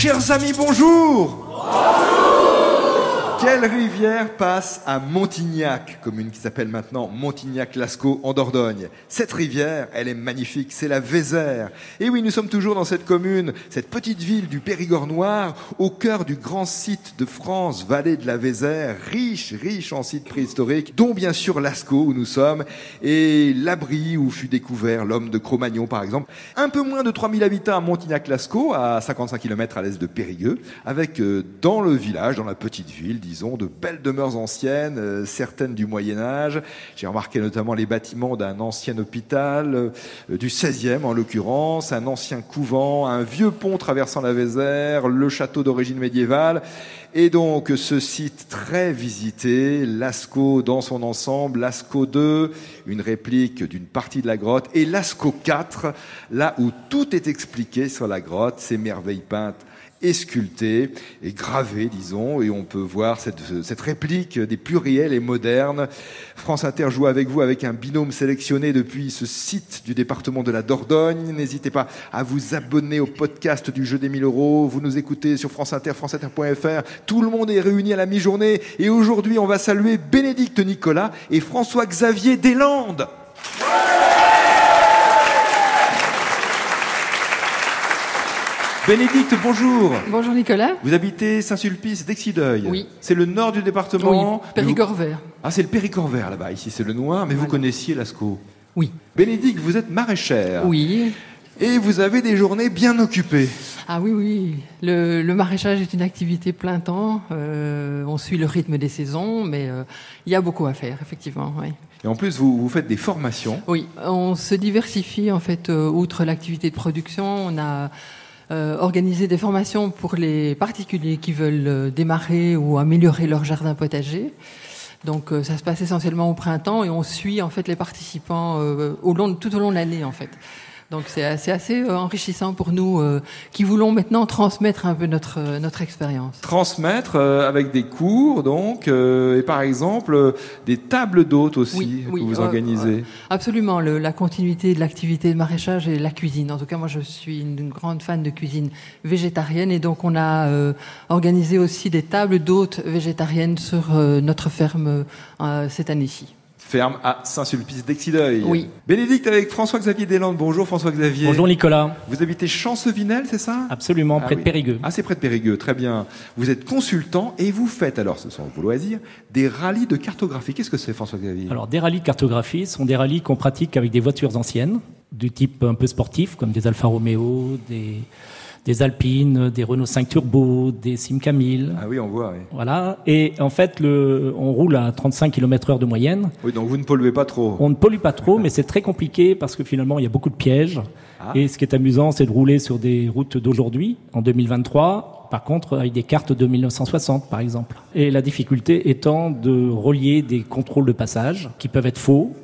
Chers amis, bonjour quelle rivière passe à Montignac, commune qui s'appelle maintenant Montignac-Lascaux en Dordogne? Cette rivière, elle est magnifique, c'est la Vézère. Et oui, nous sommes toujours dans cette commune, cette petite ville du Périgord noir, au cœur du grand site de France, vallée de la Vézère, riche, riche en sites préhistoriques, dont bien sûr Lascaux où nous sommes, et l'abri où fut découvert l'homme de Cro-Magnon par exemple. Un peu moins de 3000 habitants à Montignac-Lascaux, à 55 km à l'est de Périgueux, avec euh, dans le village, dans la petite ville, disons, de belles demeures anciennes, euh, certaines du Moyen Âge. J'ai remarqué notamment les bâtiments d'un ancien hôpital, euh, du 16e en l'occurrence, un ancien couvent, un vieux pont traversant la Vézère, le château d'origine médiévale. Et donc ce site très visité, Lascaux dans son ensemble, Lascaux 2, une réplique d'une partie de la grotte, et Lascaux 4, là où tout est expliqué sur la grotte, ces merveilles peintes et sculpté et gravé, disons, et on peut voir cette, cette réplique des plus réels et modernes. France Inter joue avec vous avec un binôme sélectionné depuis ce site du département de la Dordogne. N'hésitez pas à vous abonner au podcast du jeu des 1000 euros. Vous nous écoutez sur France Inter, franceinter.fr. Tout le monde est réuni à la mi-journée et aujourd'hui on va saluer Bénédicte Nicolas et François-Xavier Deslandes. Bénédicte, bonjour. Bonjour Nicolas. Vous habitez Saint-Sulpice d'Exideuil. Oui. C'est le nord du département. Oui, Périgord vert. Ah, c'est le Périgord vert là-bas. Ici, c'est le noir, mais vous connaissiez Lascaux. Oui. Bénédicte, vous êtes maraîchère. Oui. Et vous avez des journées bien occupées. Ah oui, oui. Le, le maraîchage est une activité plein temps. Euh, on suit le rythme des saisons, mais euh, il y a beaucoup à faire, effectivement. Oui. Et en plus, vous, vous faites des formations. Oui, on se diversifie en fait. Euh, outre l'activité de production, on a euh, organisé des formations pour les particuliers qui veulent euh, démarrer ou améliorer leur jardin potager. Donc euh, ça se passe essentiellement au printemps et on suit en fait les participants euh, au long, tout au long de l'année en fait. Donc c'est assez, assez euh, enrichissant pour nous euh, qui voulons maintenant transmettre un peu notre, euh, notre expérience. Transmettre euh, avec des cours, donc, euh, et par exemple, euh, des tables d'hôtes aussi Oui, que oui, vous organisez. Absolument, le- la continuité de l'activité de maraîchage et la cuisine. En tout cas, moi, je suis une, une grande fan de cuisine végétarienne et donc on a euh, organisé aussi des tables d'hôtes végétariennes sur euh, notre ferme euh, cette année-ci. Ferme à Saint-Sulpice d'Exideuil. Oui. Bénédicte avec François-Xavier Deslandes. Bonjour François-Xavier. Bonjour Nicolas. Vous habitez Chancevinel, c'est ça? Absolument, Ah près oui. de Périgueux. Ah, c'est près de Périgueux, très bien. Vous êtes consultant et vous faites, alors ce sont vos loisirs, des rallyes de cartographie. Qu'est-ce que c'est, François-Xavier? Alors, des rallyes de cartographie sont des rallyes qu'on pratique avec des voitures anciennes, du type un peu sportif, comme des Alfa Romeo, des, des Alpines, des Renault 5 Turbo, des Simca 1000. Ah oui, on voit, oui. Voilà. Et en fait, le, on roule à 35 km heure de moyenne. Oui, donc vous ne polluez pas trop. On ne pollue pas trop, mais c'est très compliqué parce que finalement, il y a beaucoup de pièges. Ah. Et ce qui est amusant, c'est de rouler sur des routes d'aujourd'hui, en 2023. Par contre, avec des cartes de 1960, par exemple. Et la difficulté étant de relier des contrôles de passage qui peuvent être faux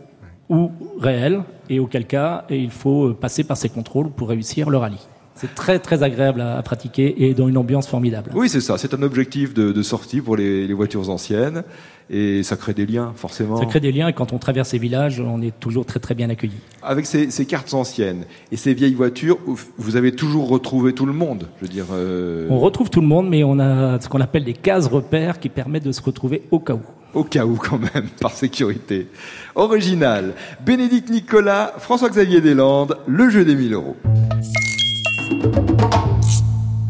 ou réels, et auquel cas, il faut passer par ces contrôles pour réussir le rallye. C'est très très agréable à, à pratiquer et dans une ambiance formidable. Oui, c'est ça. C'est un objectif de, de sortie pour les, les voitures anciennes. Et ça crée des liens, forcément. Ça crée des liens et quand on traverse ces villages, on est toujours très très bien accueillis. Avec ces, ces cartes anciennes et ces vieilles voitures, vous avez toujours retrouvé tout le monde. Je veux dire. euh, On retrouve tout le monde, mais on a ce qu'on appelle des cases repères qui permettent de se retrouver au cas où. Au cas où, quand même, par sécurité. Original. Bénédicte Nicolas, François-Xavier Deslandes, le jeu des 1000 euros.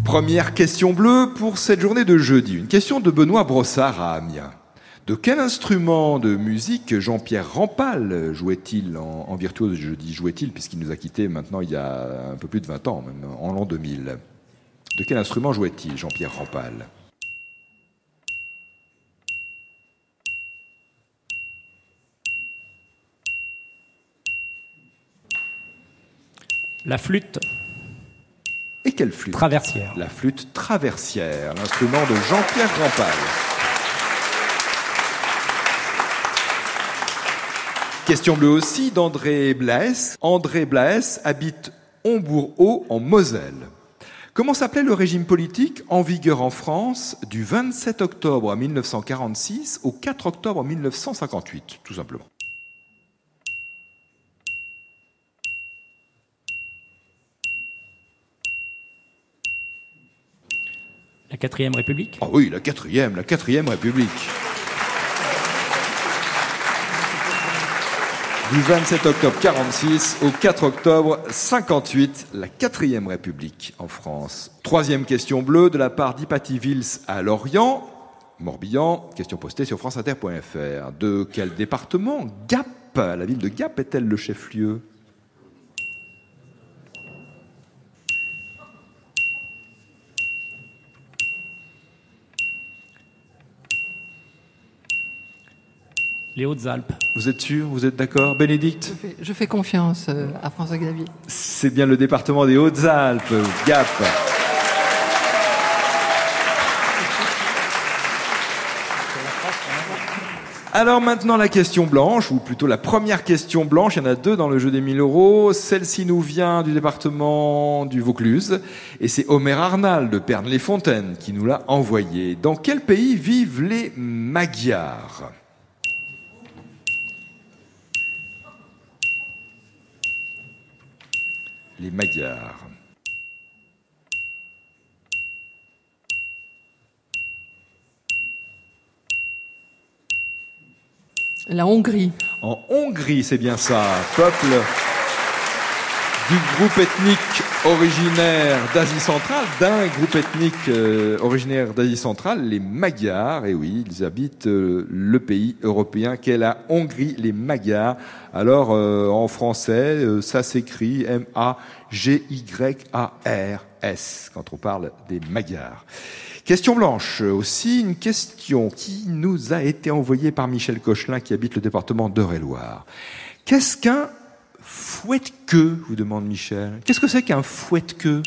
Première question bleue pour cette journée de jeudi. Une question de Benoît Brossard à Amiens. De quel instrument de musique Jean-Pierre Rampal jouait-il en, virtuose Je dis jouait-il puisqu'il nous a quittés maintenant il y a un peu plus de 20 ans, en l'an 2000. De quel instrument jouait-il Jean-Pierre Rampal? La flûte Et quelle flûte traversière. La flûte traversière, l'instrument de Jean-Pierre Rampal. Question bleue aussi d'André Blaes. André Blaes habite Hombourg-Haut en Moselle. Comment s'appelait le régime politique en vigueur en France du 27 octobre 1946 au 4 octobre 1958, tout simplement? La quatrième République Ah oui, la quatrième, la quatrième République. Du 27 octobre 46 au 4 octobre 58, la quatrième République en France. Troisième question bleue de la part d'Hypatie Vils à Lorient, Morbihan, question postée sur franceinter.fr. De quel département Gap, la ville de Gap est-elle le chef-lieu? Les Hautes-Alpes. Vous êtes sûr? Vous êtes d'accord? Bénédicte? Je fais, je fais confiance euh, à François Xavier. C'est bien le département des Hautes-Alpes, Gap. Alors maintenant la question blanche, ou plutôt la première question blanche, il y en a deux dans le jeu des 1000 euros. Celle-ci nous vient du département du Vaucluse, et c'est Omer Arnal de Pernes-les-Fontaines qui nous l'a envoyé. Dans quel pays vivent les Magyars? Les Magyars. La Hongrie. En Hongrie, c'est bien ça. Peuple du groupe ethnique originaire d'Asie centrale, d'un groupe ethnique euh, originaire d'Asie centrale, les Magyars. Et oui, ils habitent euh, le pays européen qu'est la Hongrie, les Magyars. Alors, euh, en français, ça s'écrit M-A-G-Y-A-R-S quand on parle des Magyars. Question blanche, aussi une question qui nous a été envoyée par Michel Cochelin qui habite le département d'Eure-et-Loire. Qu'est-ce qu'un fouette-queue vous demande Michel. Qu'est-ce que c'est qu'un fouette-queue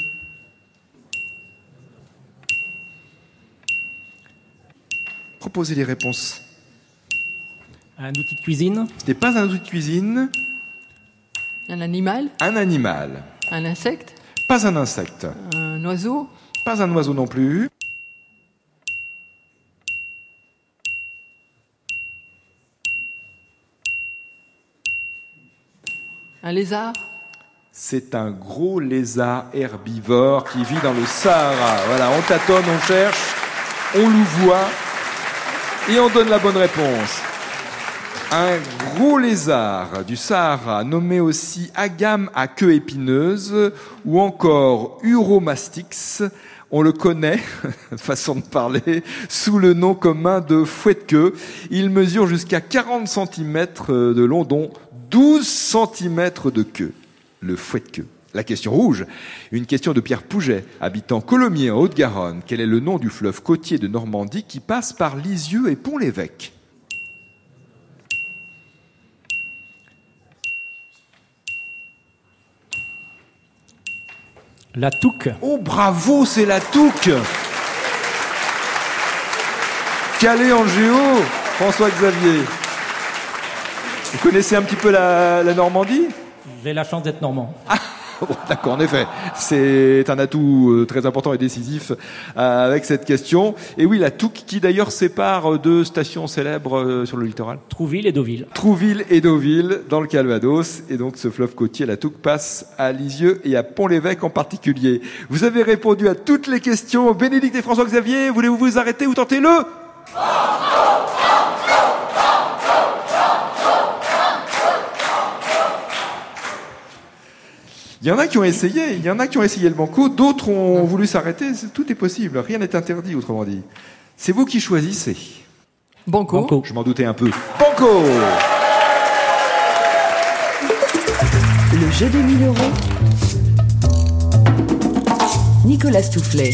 Proposez les réponses. Un outil de cuisine? Ce n'est pas un outil de cuisine, Un animal? un animal. Un insecte? Pas un insecte, Un oiseau? pas un oiseau non plus. Un lézard? C'est un gros lézard herbivore qui vit dans le Sahara. Voilà, on tâtonne, on cherche, on louvoie et on donne la bonne réponse. Un gros lézard du Sahara, nommé aussi agame à queue épineuse ou encore Uromastix, on le connaît, façon de parler, sous le nom commun de fouette-queue. Il mesure jusqu'à 40 cm de long, dont 12 cm de queue. Le fouette-queue. La question rouge, une question de Pierre Pouget, habitant Colomiers en Haute-Garonne. Quel est le nom du fleuve côtier de Normandie qui passe par Lisieux et Pont-l'Évêque? La Touque. Oh bravo, c'est la Touque Calé en géo, François Xavier. Vous connaissez un petit peu la, la Normandie? J'ai la chance d'être normand. Bon, D'accord, en effet, c'est un atout euh, très important et décisif euh, avec cette question. Et oui, la Touque qui d'ailleurs sépare euh, deux stations célèbres sur le littoral. Trouville et Deauville. Trouville et Deauville dans le Calvados. Et donc ce fleuve côtier, la Touque, passe à Lisieux et à Pont-l'Évêque en particulier. Vous avez répondu à toutes les questions. Bénédicte et François Xavier, voulez-vous vous arrêter ou tenter le? Il y en a qui ont essayé, il y en a qui ont essayé le banco, d'autres ont voulu s'arrêter. Tout est possible, rien n'est interdit, autrement dit. C'est vous qui choisissez. Banco. Banco. Je m'en doutais un peu. Banco Le jeu des 1000 euros. Nicolas Stoufflet.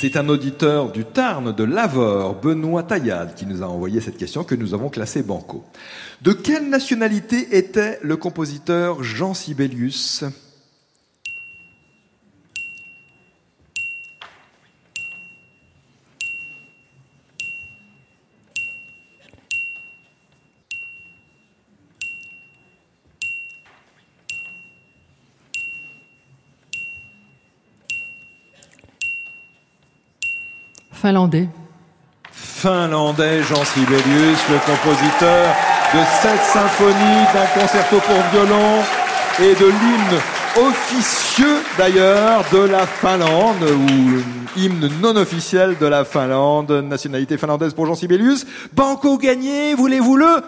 C'est un auditeur du Tarn de Lavore, Benoît Taillade, qui nous a envoyé cette question que nous avons classée banco. De quelle nationalité était le compositeur Jean Sibelius? Finlandais. Finlandais Jean Sibelius, le compositeur de sept symphonies, d'un concerto pour violon et de l'hymne officieux d'ailleurs de la Finlande, ou hymne non officiel de la Finlande, nationalité finlandaise pour Jean Sibelius. Banco gagné, voulez-vous le?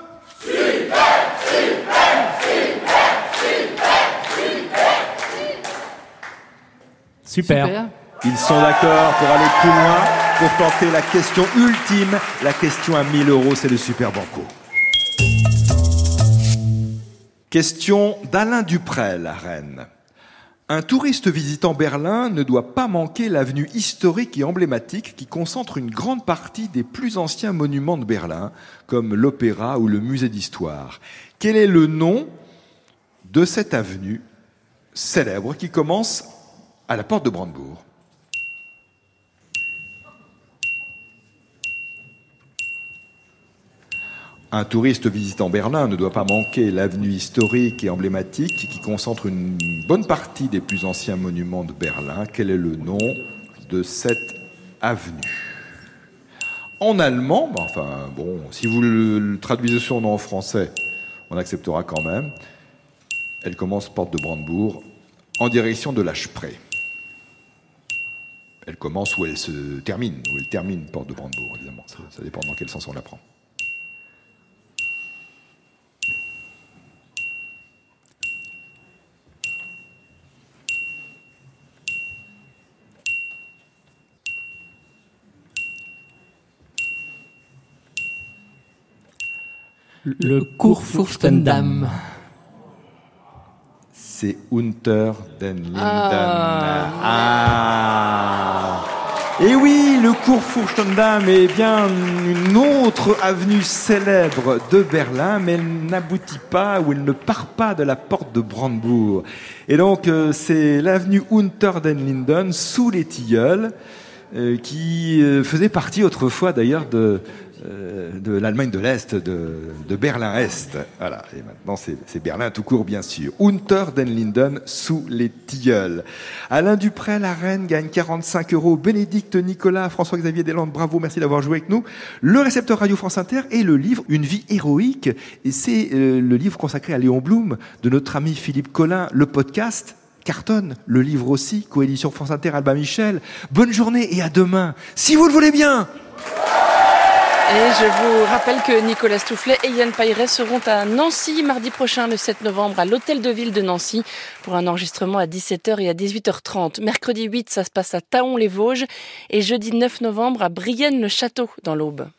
Super. Super. Ils sont d'accord pour aller plus loin, pour tenter la question ultime, la question à 1000 euros, c'est le Super Banco. Question d'Alain Duprel à Rennes. Un touriste visitant Berlin ne doit pas manquer l'avenue historique et emblématique qui concentre une grande partie des plus anciens monuments de Berlin, comme l'Opéra ou le Musée d'Histoire. Quel est le nom de cette avenue célèbre qui commence à la porte de Brandebourg? Un touriste visitant Berlin ne doit pas manquer l'avenue historique et emblématique qui concentre une bonne partie des plus anciens monuments de Berlin. Quel est le nom de cette avenue? En allemand, bah, enfin bon, si vous le, traduisez son nom en français, on acceptera quand même. Elle commence porte de Brandebourg en direction de la Spree. Elle commence où elle se termine, où elle termine porte de Brandebourg, évidemment. Ça dépend dans quel sens on la prend. Le Kurfürstendamm. C'est Unter den Linden. Ah. Ah. Et oui, le Kurfürstendamm est bien une autre avenue célèbre de Berlin, mais elle n'aboutit pas ou elle ne part pas de la porte de Brandebourg. Et donc, euh, c'est l'avenue Unter den Linden, sous les tilleuls, euh, qui euh, faisait partie autrefois d'ailleurs de, euh, de l'Allemagne de l'Est, de, de Berlin-Est. Voilà. Et maintenant, c'est Berlin tout court, bien sûr. Unter den Linden, sous les tilleuls. Alain Dupré, la reine, gagne 45 euros. Bénédicte Nicolas, François-Xavier Deslandes, bravo, merci d'avoir joué avec nous. Le récepteur Radio France Inter et le livre Une vie héroïque. Et c'est euh, le livre consacré à Léon Blum de notre ami Philippe Collin, le podcast. Cartonne, le livre aussi, coédition France Inter, Alba Michel. Bonne journée et à demain, si vous le voulez bien. Et je vous rappelle que Nicolas Stoufflet et Yann Paillet seront à Nancy mardi prochain, le 7 novembre, à l'Hôtel de Ville de Nancy, pour un enregistrement à 17h et à 18h30. Mercredi 8, ça se passe à Taon-les-Vosges, et jeudi 9 novembre, à Brienne-le-Château, dans l'Aube.